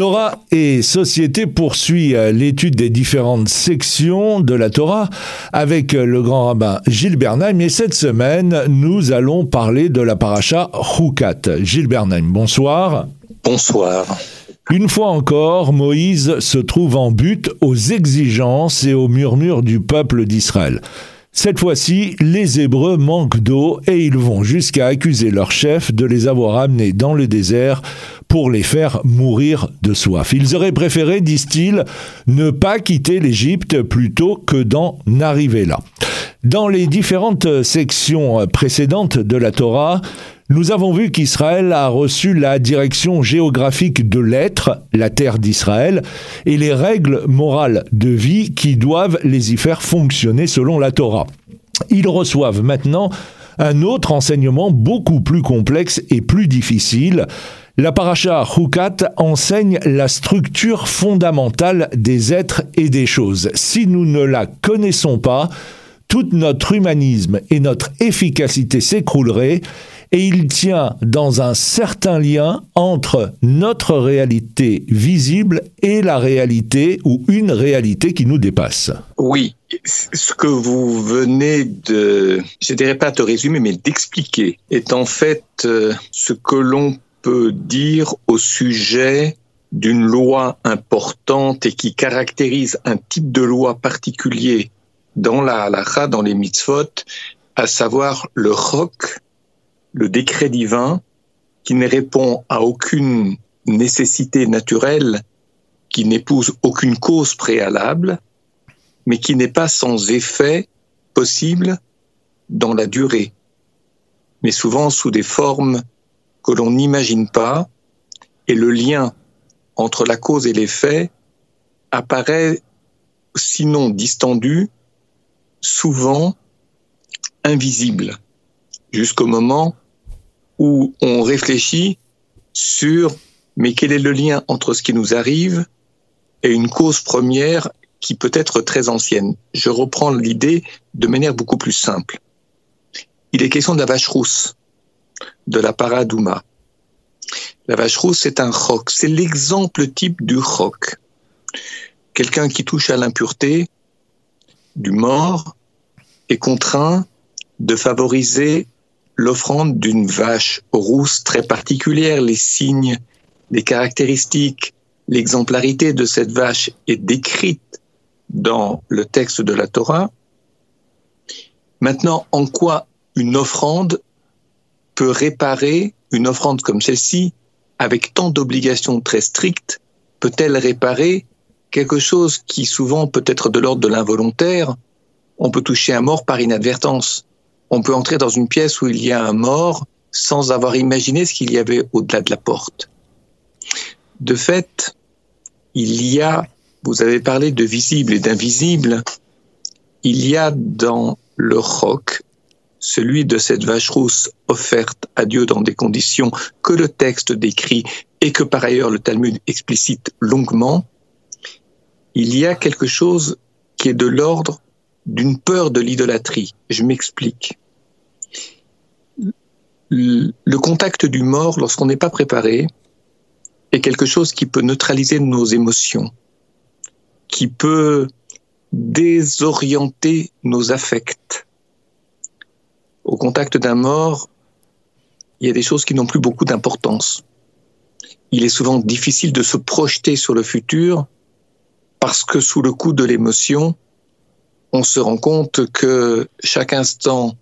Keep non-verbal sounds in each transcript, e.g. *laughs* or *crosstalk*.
Torah et Société poursuit euh, l'étude des différentes sections de la Torah avec euh, le grand rabbin Gilles Bernheim et cette semaine nous allons parler de la paracha Hukat. Gilles Bernheim, bonsoir. Bonsoir. Une fois encore, Moïse se trouve en but aux exigences et aux murmures du peuple d'Israël. Cette fois-ci, les Hébreux manquent d'eau et ils vont jusqu'à accuser leur chef de les avoir amenés dans le désert pour les faire mourir de soif. Ils auraient préféré, disent-ils, ne pas quitter l'Égypte plutôt que d'en arriver là. Dans les différentes sections précédentes de la Torah, nous avons vu qu'Israël a reçu la direction géographique de l'être, la terre d'Israël, et les règles morales de vie qui doivent les y faire fonctionner selon la Torah. Ils reçoivent maintenant un autre enseignement beaucoup plus complexe et plus difficile, la paracha Hukat enseigne la structure fondamentale des êtres et des choses. Si nous ne la connaissons pas, tout notre humanisme et notre efficacité s'écrouleraient et il tient dans un certain lien entre notre réalité visible et la réalité ou une réalité qui nous dépasse. Oui, ce que vous venez de, je dirais pas te résumer, mais d'expliquer, est en fait euh, ce que l'on peut dire au sujet d'une loi importante et qui caractérise un type de loi particulier dans la halakha, dans les mitzvot, à savoir le roc, le décret divin, qui ne répond à aucune nécessité naturelle, qui n'épouse aucune cause préalable, mais qui n'est pas sans effet possible dans la durée, mais souvent sous des formes que l'on n'imagine pas, et le lien entre la cause et l'effet apparaît, sinon distendu, souvent invisible, jusqu'au moment où on réfléchit sur mais quel est le lien entre ce qui nous arrive et une cause première qui peut être très ancienne. Je reprends l'idée de manière beaucoup plus simple. Il est question de la vache rousse de la paradouma. La vache rousse, c'est un roc. C'est l'exemple type du roc. Quelqu'un qui touche à l'impureté du mort est contraint de favoriser l'offrande d'une vache rousse très particulière. Les signes, les caractéristiques, l'exemplarité de cette vache est décrite dans le texte de la Torah. Maintenant, en quoi une offrande peut réparer une offrande comme celle-ci avec tant d'obligations très strictes Peut-elle réparer quelque chose qui souvent peut être de l'ordre de l'involontaire? On peut toucher un mort par inadvertance. On peut entrer dans une pièce où il y a un mort sans avoir imaginé ce qu'il y avait au-delà de la porte. De fait, il y a, vous avez parlé de visible et d'invisible, il y a dans le roc celui de cette vache rousse offerte à Dieu dans des conditions que le texte décrit et que par ailleurs le Talmud explicite longuement, il y a quelque chose qui est de l'ordre d'une peur de l'idolâtrie. Je m'explique. Le contact du mort, lorsqu'on n'est pas préparé, est quelque chose qui peut neutraliser nos émotions, qui peut désorienter nos affects, au contact d'un mort, il y a des choses qui n'ont plus beaucoup d'importance. Il est souvent difficile de se projeter sur le futur parce que sous le coup de l'émotion, on se rend compte que chaque instant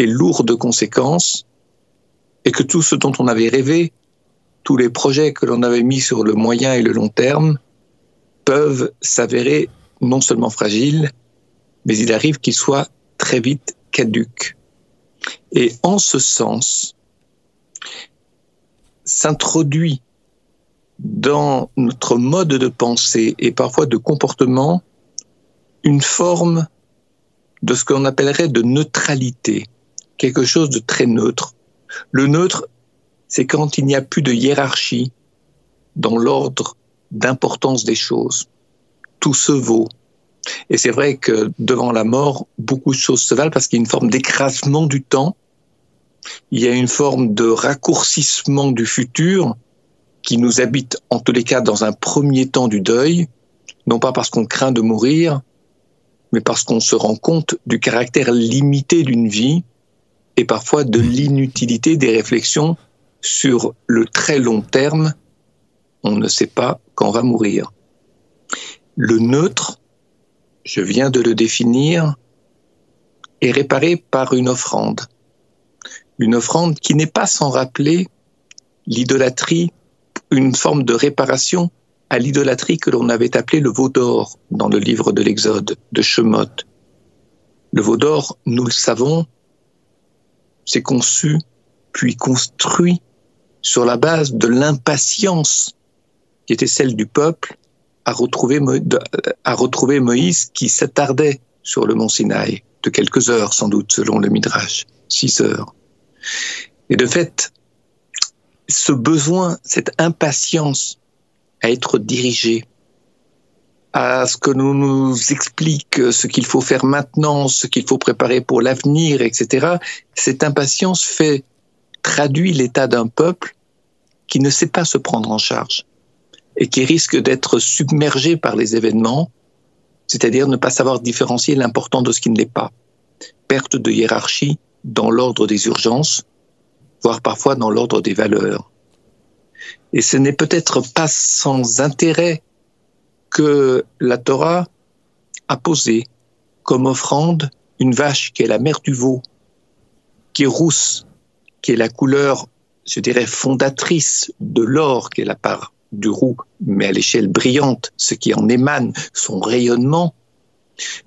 est lourd de conséquences et que tout ce dont on avait rêvé, tous les projets que l'on avait mis sur le moyen et le long terme, peuvent s'avérer non seulement fragiles, mais il arrive qu'ils soient très vite caduques. Et en ce sens, s'introduit dans notre mode de pensée et parfois de comportement une forme de ce qu'on appellerait de neutralité, quelque chose de très neutre. Le neutre, c'est quand il n'y a plus de hiérarchie dans l'ordre d'importance des choses. Tout se vaut, et c'est vrai que devant la mort, beaucoup de choses se valent parce qu'il y a une forme d'écrasement du temps, il y a une forme de raccourcissement du futur qui nous habite en tous les cas dans un premier temps du deuil, non pas parce qu'on craint de mourir, mais parce qu'on se rend compte du caractère limité d'une vie et parfois de l'inutilité des réflexions sur le très long terme. On ne sait pas quand on va mourir. Le neutre, je viens de le définir, est réparé par une offrande. Une offrande qui n'est pas sans rappeler l'idolâtrie, une forme de réparation à l'idolâtrie que l'on avait appelée le veau d'or dans le livre de l'Exode de Shemot. Le veau d'or, nous le savons, s'est conçu puis construit sur la base de l'impatience qui était celle du peuple à retrouver, à retrouver Moïse qui s'attardait sur le mont Sinaï de quelques heures sans doute selon le Midrash, six heures. Et de fait, ce besoin, cette impatience à être dirigé, à ce que nous nous explique ce qu'il faut faire maintenant, ce qu'il faut préparer pour l'avenir, etc. Cette impatience fait, traduit l'état d'un peuple qui ne sait pas se prendre en charge et qui risque d'être submergé par les événements, c'est-à-dire ne pas savoir différencier l'important de ce qui ne l'est pas. Perte de hiérarchie dans l'ordre des urgences, voire parfois dans l'ordre des valeurs. Et ce n'est peut-être pas sans intérêt que la Torah a posé comme offrande une vache qui est la mère du veau, qui est rousse, qui est la couleur, je dirais, fondatrice de l'or, qui est la part du roux, mais à l'échelle brillante, ce qui en émane, son rayonnement,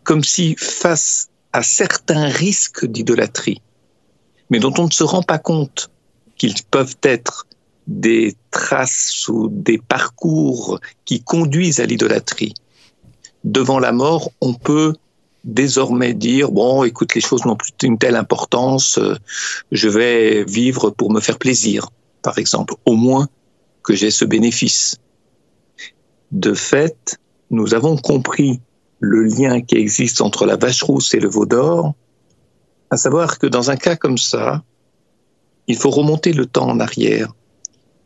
comme si face à certains risques d'idolâtrie, mais dont on ne se rend pas compte qu'ils peuvent être des traces ou des parcours qui conduisent à l'idolâtrie. Devant la mort, on peut désormais dire bon, écoute, les choses n'ont plus une telle importance, euh, je vais vivre pour me faire plaisir, par exemple, au moins que j'ai ce bénéfice. De fait, nous avons compris le lien qui existe entre la vache rousse et le veau d'or, à savoir que dans un cas comme ça, il faut remonter le temps en arrière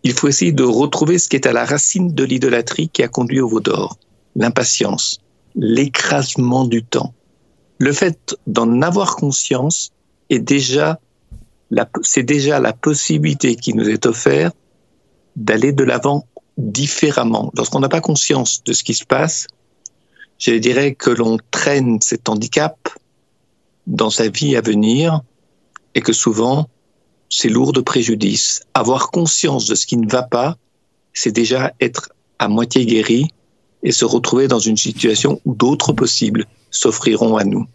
il faut essayer de retrouver ce qui est à la racine de l'idolâtrie qui a conduit au veau d'or. L'impatience, l'écrasement du temps. Le fait d'en avoir conscience est déjà c'est déjà la possibilité qui nous est offerte d'aller de l'avant différemment. Lorsqu'on n'a pas conscience de ce qui se passe, je dirais que l'on traîne cet handicap dans sa vie à venir et que souvent c'est lourd de préjudice. Avoir conscience de ce qui ne va pas, c'est déjà être à moitié guéri et se retrouver dans une situation où d'autres possibles s'offriront à nous.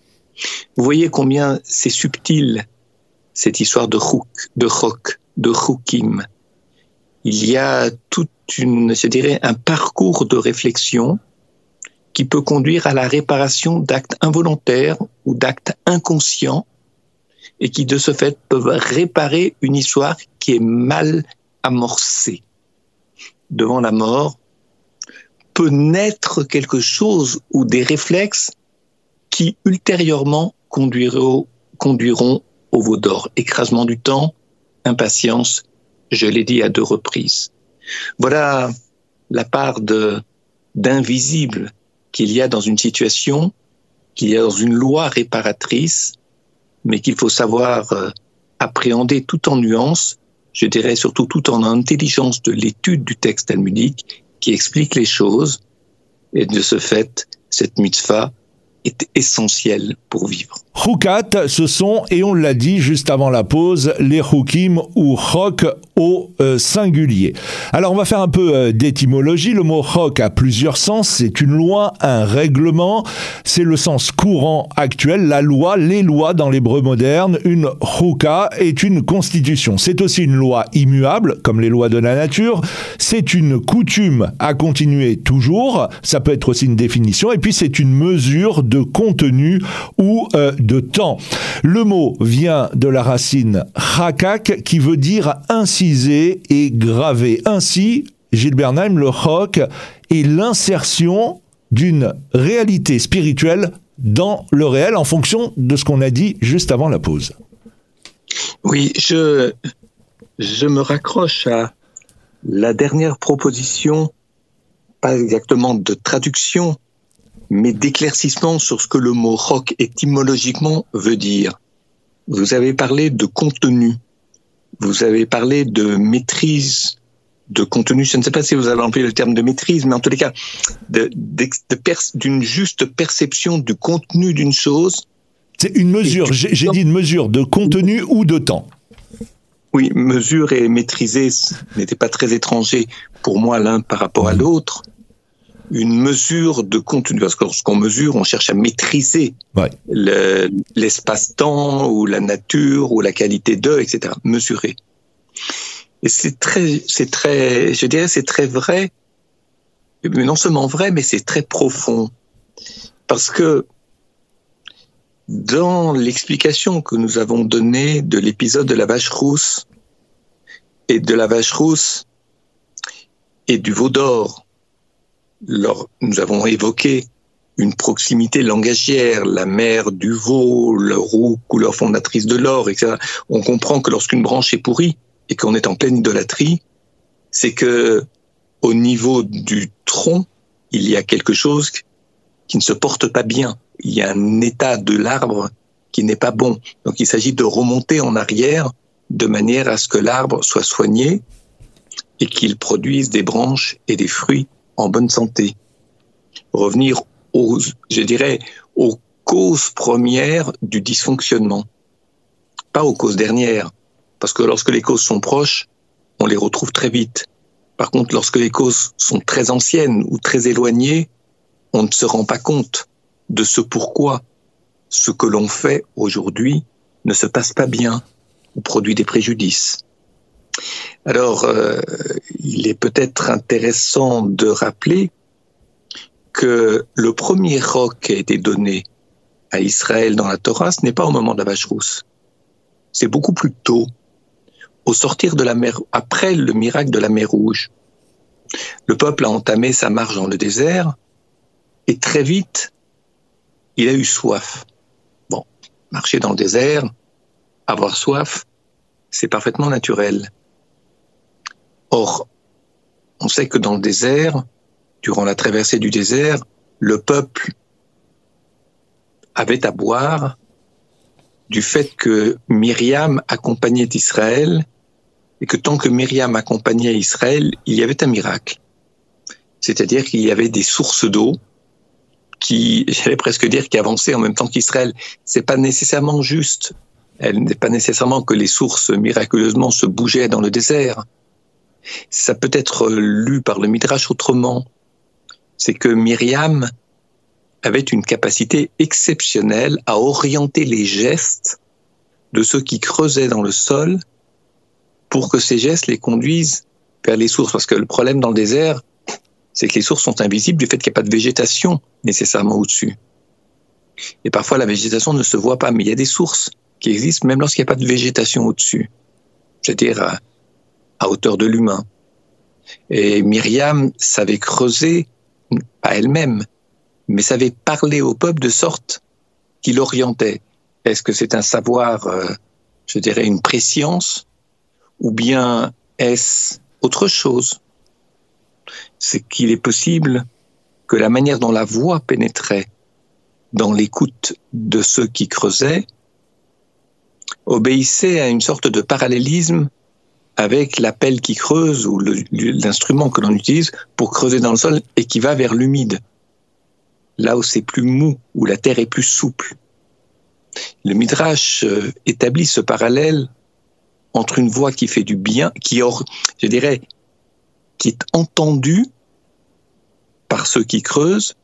Vous voyez combien c'est subtil cette histoire de chouk, de chok, de choukim. Il y a toute une, je dirais, un parcours de réflexion qui peut conduire à la réparation d'actes involontaires ou d'actes inconscients et qui de ce fait peuvent réparer une histoire qui est mal amorcée. Devant la mort, peut naître quelque chose ou des réflexes qui ultérieurement conduiront, conduiront au veau. Écrasement du temps, impatience, je l'ai dit à deux reprises. Voilà la part d'invisible qu'il y a dans une situation, qu'il y a dans une loi réparatrice mais qu'il faut savoir euh, appréhender tout en nuances, je dirais surtout tout en intelligence de l'étude du texte talmudique qui explique les choses. Et de ce fait, cette mitzvah est essentielle pour vivre. Choukat, ce sont, et on l'a dit juste avant la pause, les choukim ou chok au euh, singulier. Alors on va faire un peu euh, d'étymologie. Le mot chok a plusieurs sens. C'est une loi, un règlement. C'est le sens courant actuel. La loi, les lois dans l'hébreu moderne. Une chouka est une constitution. C'est aussi une loi immuable, comme les lois de la nature. C'est une coutume à continuer toujours. Ça peut être aussi une définition. Et puis c'est une mesure de contenu ou euh, de temps. Le mot vient de la racine chakak qui veut dire inciser et graver. Ainsi, Gilles Bernheim, le rock est l'insertion d'une réalité spirituelle dans le réel en fonction de ce qu'on a dit juste avant la pause. Oui, je, je me raccroche à, la dernière proposition, pas exactement de traduction, mais d'éclaircissement sur ce que le mot roc étymologiquement veut dire. Vous avez parlé de contenu, vous avez parlé de maîtrise de contenu. Je ne sais pas si vous avez employé le terme de maîtrise, mais en tous les cas, d'une juste perception du contenu d'une chose. C'est une mesure, j'ai dit une mesure de contenu ou de temps. Oui, mesure et maîtriser n'étaient pas très étrangers pour moi l'un par rapport à l'autre. Une mesure de contenu, parce que lorsqu'on mesure, on cherche à maîtriser l'espace-temps ou la nature ou la qualité de, etc. Mesurer. Et c'est très, c'est très, je dirais, c'est très vrai, mais non seulement vrai, mais c'est très profond. Parce que dans l'explication que nous avons donnée de l'épisode de la vache rousse et de la vache rousse et du veau d'or, nous avons évoqué une proximité langagière, la mère du veau, le roux, couleur fondatrice de l'or, etc. On comprend que lorsqu'une branche est pourrie et qu'on est en pleine idolâtrie, c'est que au niveau du tronc, il y a quelque chose qui ne se porte pas bien il y a un état de l'arbre qui n'est pas bon. Donc il s'agit de remonter en arrière de manière à ce que l'arbre soit soigné et qu'il produise des branches et des fruits en bonne santé. Revenir aux, aux causes premières du dysfonctionnement, pas aux causes dernières, parce que lorsque les causes sont proches, on les retrouve très vite. Par contre, lorsque les causes sont très anciennes ou très éloignées, on ne se rend pas compte de ce pourquoi ce que l'on fait aujourd'hui ne se passe pas bien ou produit des préjudices. Alors, euh, il est peut-être intéressant de rappeler que le premier roc qui a été donné à Israël dans la Torah, ce n'est pas au moment de la vache rousse. C'est beaucoup plus tôt, au sortir de la mer, après le miracle de la mer Rouge. Le peuple a entamé sa marche dans le désert et très vite, il a eu soif. Bon, marcher dans le désert, avoir soif, c'est parfaitement naturel. Or, on sait que dans le désert, durant la traversée du désert, le peuple avait à boire du fait que Myriam accompagnait Israël et que tant que Myriam accompagnait Israël, il y avait un miracle. C'est-à-dire qu'il y avait des sources d'eau qui, *laughs* j'allais presque dire, qui avançait en même temps qu'Israël. C'est pas nécessairement juste. Elle n'est pas nécessairement que les sources miraculeusement se bougeaient dans le désert. Ça peut être lu par le Midrash autrement. C'est que Myriam avait une capacité exceptionnelle à orienter les gestes de ceux qui creusaient dans le sol pour que ces gestes les conduisent vers les sources. Parce que le problème dans le désert, c'est que les sources sont invisibles du fait qu'il n'y a pas de végétation nécessairement au-dessus. Et parfois, la végétation ne se voit pas, mais il y a des sources qui existent même lorsqu'il n'y a pas de végétation au-dessus, c'est-à-dire à, hauteur de l'humain. Et Myriam savait creuser, pas elle-même, mais savait parler au peuple de sorte qu'il orientait. Est-ce que c'est un savoir, euh, je dirais, une préscience, ou bien est-ce autre chose? C'est qu'il est possible que la manière dont la voix pénétrait dans l'écoute de ceux qui creusaient obéissait à une sorte de parallélisme avec l'appel qui creuse ou l'instrument que l'on utilise pour creuser dans le sol et qui va vers l'humide, là où c'est plus mou, où la terre est plus souple. Le Midrash euh, établit ce parallèle entre une voix qui fait du bien, qui, je dirais, qui est entendu par ceux qui creusent,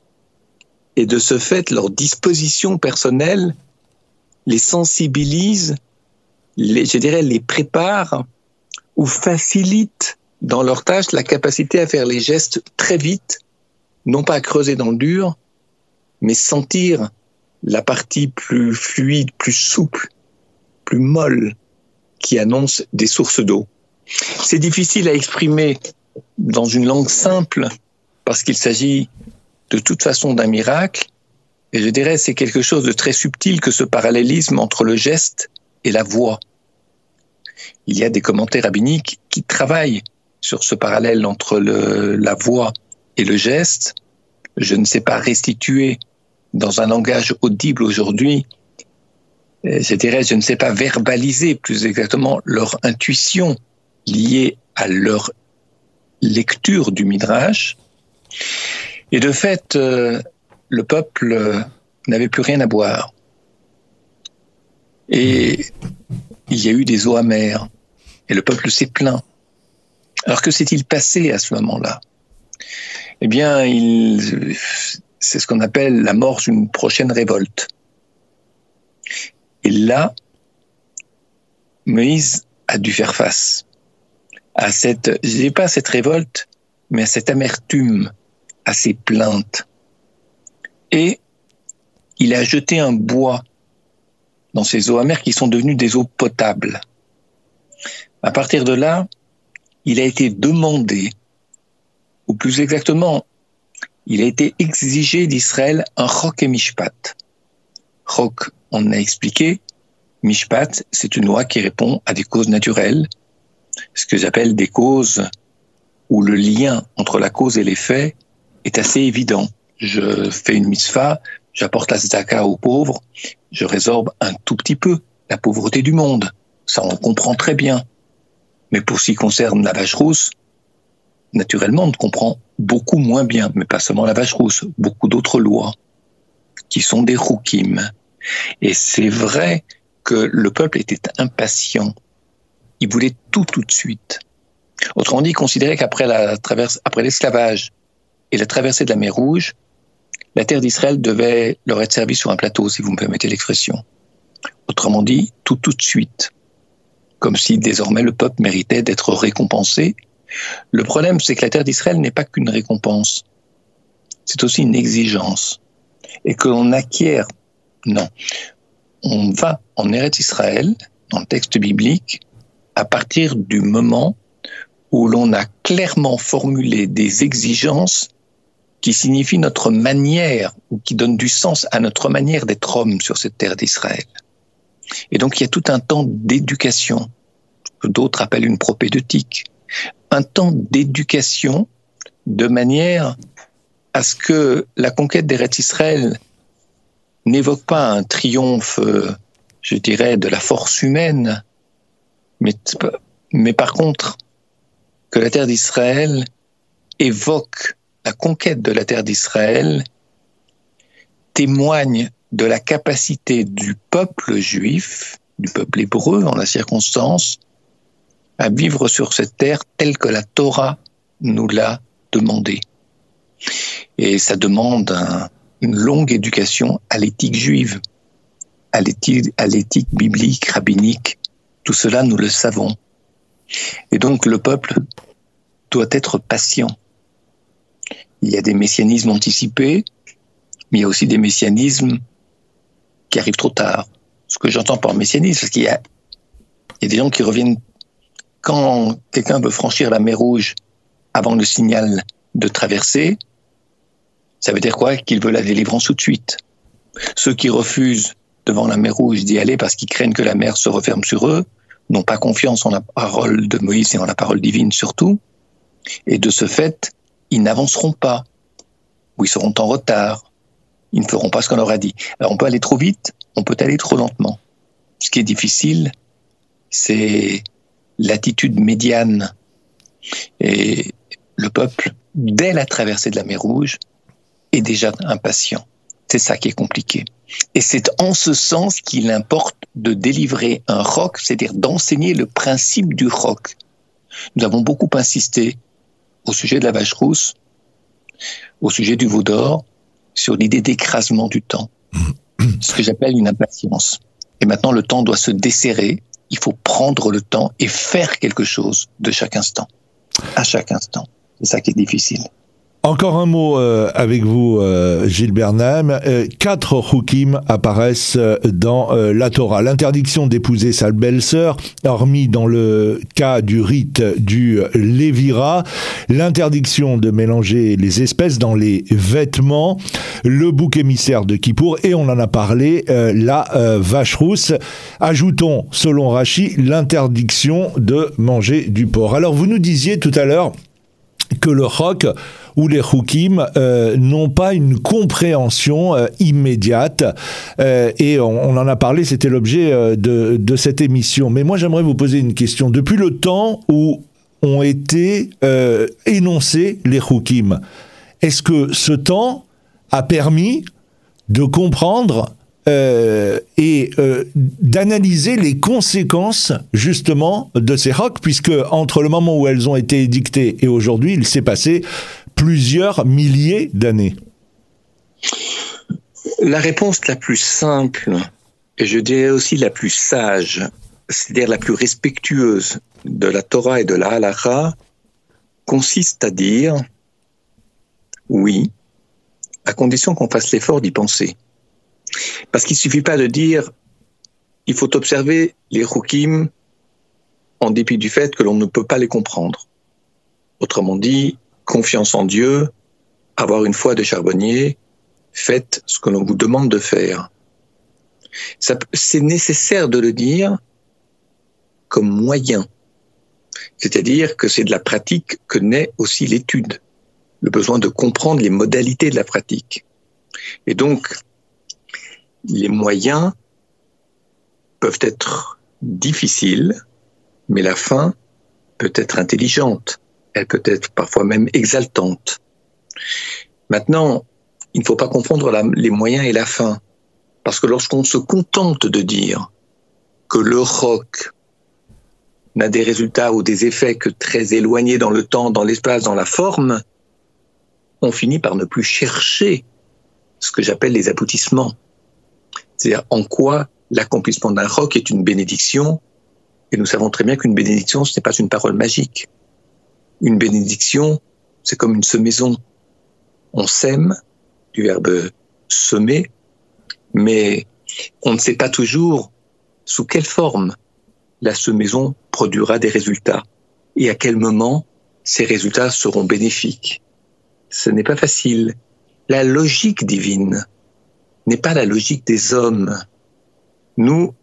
et de ce fait, leur disposition personnelle les sensibilise, les, je dirais, les prépare ou facilite dans leur tâche la capacité à faire les gestes très vite, non pas à creuser dans le dur, mais sentir la partie plus fluide, plus souple, plus molle qui annonce des sources d'eau. C'est difficile à exprimer dans une langue simple, parce qu'il s'agit de toute façon d'un miracle, et je dirais c'est quelque chose de très subtil que ce parallélisme entre le geste et la voix. Il y a des commentaires rabbiniques qui travaillent sur ce parallèle entre la voix et le geste. Je ne sais pas restituer dans un langage audible aujourd'hui, euh, je dirais, je ne sais pas verbaliser plus exactement leur intuition liée à leur lecture du Midrash. Et de fait, euh, le peuple n'avait plus rien à boire. Et il y a eu des eaux amères. Et le peuple s'est plaint. Alors que s'est-il passé à ce moment-là? Eh bien, c'est ce qu'on appelle la mort d'une prochaine révolte. Et là, Moïse a dû faire face à cette, je dis pas cette révolte, mais à cette amertume, à ces plaintes. Et il a jeté un bois dans ces eaux amères qui sont devenues des eaux potables. À partir de là, il a été demandé, ou plus exactement, il a été exigé d'Israël un chok et mishpat. Chok, on a expliqué, mishpat, c'est une loi qui répond à des causes naturelles, ce que j'appelle des causes où le lien entre la cause et les faits est assez évident. Je fais une mitzvah, j'apporte la tzedaka aux pauvres, je résorbe un tout petit peu la pauvreté du monde. Ça, on comprend très bien. Mais pour ce qui concerne la vache rousse, naturellement, on comprend beaucoup moins bien, mais pas seulement la vache rousse, beaucoup d'autres lois qui sont des roukim. Et c'est vrai que le peuple était impatient. Il voulait tout tout de suite. Autrement dit, il considérait qu'après la traverse, après l'esclavage et la traversée de la mer Rouge, la terre d'Israël devait leur être servie sur un plateau, si vous me permettez l'expression. Autrement dit, tout tout de suite. Comme si désormais le peuple méritait d'être récompensé. Le problème, c'est que la terre d'Israël n'est pas qu'une récompense. C'est aussi une exigence. Et que l'on acquiert, non. On va en Eretz Israël, dans le texte biblique, à partir du moment où l'on a clairement formulé des exigences qui signifie notre manière ou qui donne du sens à notre manière d'être homme sur cette terre d'Israël. Et donc il y a tout un temps d'éducation, que d'autres appellent une propédeutique, un temps d'éducation de manière à ce que la conquête des Israël n'évoque pas un triomphe, je dirais, de la force humaine, mais, mais par contre, que la terre d'Israël évoque la conquête de la terre d'Israël témoigne de la capacité du peuple juif, du peuple hébreu en la circonstance, à vivre sur cette terre telle que la Torah nous l'a demandé. Et ça demande une longue éducation à l'éthique juive, à l'éthique biblique, rabbinique. Tout cela, nous le savons. Et donc le peuple doit être patient il y a des messianismes anticipés, mais il y a aussi des messianismes qui arrivent trop tard. Ce que j'entends par messianisme, c'est qu'il y y a des gens qui reviennent quand quelqu'un veut franchir la mer Rouge avant le signal de traverser, ça veut dire quoi? Qu'il veut la délivrance tout de suite. Ceux qui refusent devant la mer Rouge d'y aller parce qu'ils craignent que la mer se referme sur eux, n'ont pas confiance en la parole de Moïse et en la parole divine surtout, et de ce fait, ils n'avanceront pas, ou ils seront en retard, ils ne feront pas ce qu'on leur a dit. Alors on peut aller trop vite, on peut aller trop lentement. Ce qui est difficile, c'est l'attitude médiane. Et le peuple, dès la traversée de la mer Rouge, est déjà impatient. C'est ça qui est compliqué. Et c'est en ce sens qu'il importe de délivrer un roc, c'est-à-dire d'enseigner le principe du roc. Nous avons beaucoup insisté au sujet de la vache rousse, au sujet du veau d'or, sur l'idée d'écrasement du temps, ce que j'appelle une impatience. Et maintenant, le temps doit se desserrer, il faut prendre le temps et faire quelque chose de chaque instant, à chaque instant. C'est ça qui est difficile. Encore un mot euh, avec vous, euh, Gilles. Euh, quatre hukim apparaissent dans la Torah. L'interdiction d'épouser sa belle-sœur, hormis dans le cas du rite du Lévira. L'interdiction de mélanger les espèces dans les vêtements. Le bouc émissaire de Kippour. Et on en a parlé, la vache rousse. Ajoutons, selon Rachi, l'interdiction de manger du porc. Alors vous nous disiez tout à l'heure que le roc ou les Hukim euh, n'ont pas une compréhension euh, immédiate. Euh, et on, en a parlé, c'était l'objet de, cette émission. Mais moi, j'aimerais vous poser une question. Depuis le temps où ont été énoncés les Hukim, est-ce que ce temps a permis de comprendre et d'analyser les conséquences justement de ces rocs, puisque entre le moment où elles ont été édictées et aujourd'hui, il s'est passé plusieurs milliers d'années. La réponse la plus simple, et je dirais aussi la plus sage, c'est-à-dire la plus respectueuse de la Torah et de la Halakha, consiste à dire oui, à condition qu'on fasse l'effort d'y penser. Parce qu'il suffit pas de dire il faut observer les Rukim en dépit du fait que l'on ne peut pas les comprendre. Autrement dit, confiance en Dieu, avoir une foi de charbonnier, faites ce que l'on vous demande de faire. C'est nécessaire de le dire comme moyen. C'est-à-dire que c'est de la pratique que naît aussi l'étude, le besoin de comprendre les modalités de la pratique. Et donc, les moyens peuvent être difficiles, mais la fin peut être intelligente. Elle peut être parfois même exaltante. Maintenant, il ne faut pas confondre les moyens et la fin. Parce que lorsqu'on se contente de dire que le rock n'a des résultats ou des effets que très éloignés dans le temps, dans l'espace, dans la forme, on finit par ne plus chercher ce que j'appelle les aboutissements. C'est-à-dire en quoi l'accomplissement d'un roc est une bénédiction. Et nous savons très bien qu'une bénédiction, ce n'est pas une parole magique. Une bénédiction, c'est comme une semaison. On sème, du verbe semer, mais on ne sait pas toujours sous quelle forme la semaison produira des résultats et à quel moment ces résultats seront bénéfiques. Ce n'est pas facile. La logique divine n'est pas la logique des hommes. Nous,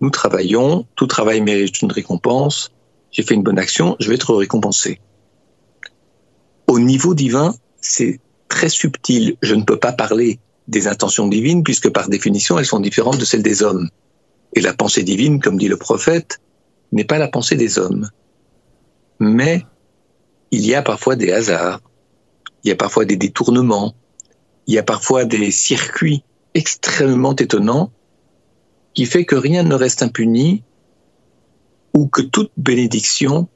nous travaillons, tout travail mérite une récompense. J'ai fait une bonne action, je vais être récompensé. Au niveau divin, c'est très subtil. Je ne peux pas parler des intentions divines puisque par définition, elles sont différentes de celles des hommes. Et la pensée divine, comme dit le prophète, n'est pas la pensée des hommes. Mais il y a parfois des hasards, il y a parfois des détournements, il y a parfois des circuits extrêmement étonnants qui fait que rien ne reste impuni ou que toute bénédiction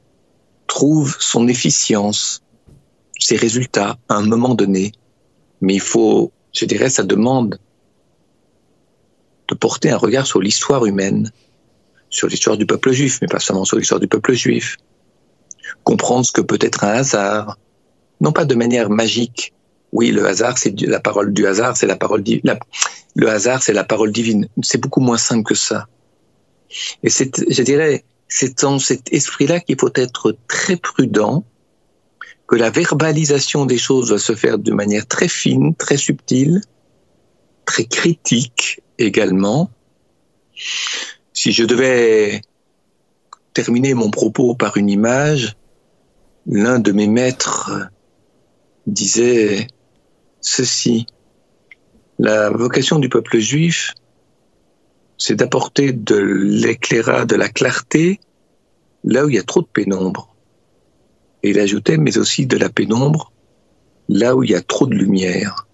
trouve son efficience, ses résultats à un moment donné. Mais il faut, je dirais, ça demande de porter un regard sur l'histoire humaine, sur l'histoire du peuple juif, mais pas seulement sur l'histoire du peuple juif. Comprendre ce que peut être un hasard, non pas de manière magique, oui, le hasard, c'est la parole du hasard, c'est la parole. Le hasard, c'est la parole divine. C'est beaucoup moins simple que ça. Et c'est, je dirais, c'est dans cet esprit-là qu'il faut être très prudent, que la verbalisation des choses doit se faire de manière très fine, très subtile, très critique également. Si je devais terminer mon propos par une image, l'un de mes maîtres disait ceci. La vocation du peuple juif, c'est d'apporter de l'éclairage, de la clarté là où il y a trop de pénombre. Et il ajoutait, mais aussi de la pénombre là où il y a trop de lumière.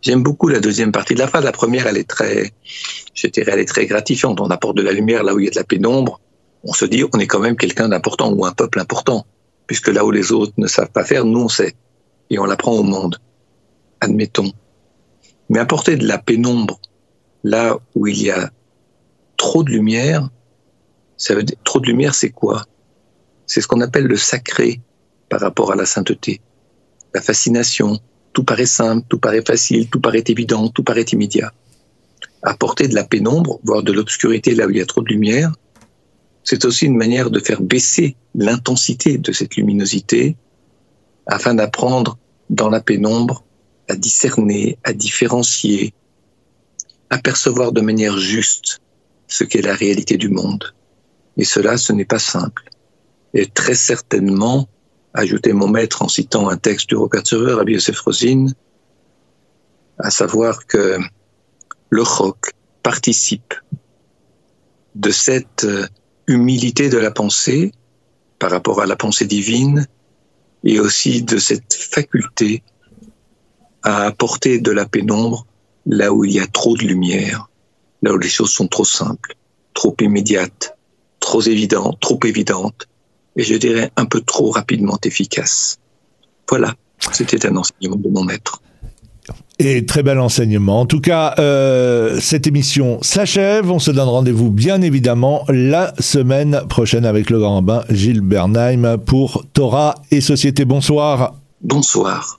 J'aime beaucoup la deuxième partie de la phrase. La première, elle est très, je dirais, elle est très gratifiante. On apporte de la lumière là où il y a de la pénombre. On se dit, on est quand même quelqu'un d'important ou un peuple important. Puisque là où les autres ne savent pas faire, nous on sait. Et on l'apprend au monde admettons. Mais apporter de la pénombre là où il y a trop de lumière, ça veut dire, trop de lumière, c'est quoi? C'est ce qu'on appelle le sacré par rapport à la sainteté. la fascination. Tout paraît simple, tout paraît facile, tout paraît évident, tout paraît immédiat. Apporter de la pénombre, voire de l'obscurité là où il y a trop de lumière, c'est aussi une manière de faire baisser l'intensité de cette luminosité afin d'apprendre dans la pénombre à discerner, à différencier, à percevoir de manière juste ce qu'est la réalité du monde. Et cela, ce n'est pas simple. Et très certainement, ajoutait mon maître en citant un texte du Rocatzeurer, Rosine, à savoir que le roc participe de cette euh, humilité de la pensée par rapport à la pensée divine et aussi de cette faculté à apporter de la pénombre là où il y a trop de lumière, là où les choses sont trop simples, trop immédiates, trop évidentes, trop évidentes, et je dirais un peu trop rapidement efficaces. Voilà, c'était un enseignement de mon maître. Et très bel enseignement. En tout cas, euh, cette émission s'achève. On se donne rendez-vous bien évidemment la semaine prochaine avec le grand bain Gilles Bernheim pour Torah et Société. Bonsoir. Bonsoir.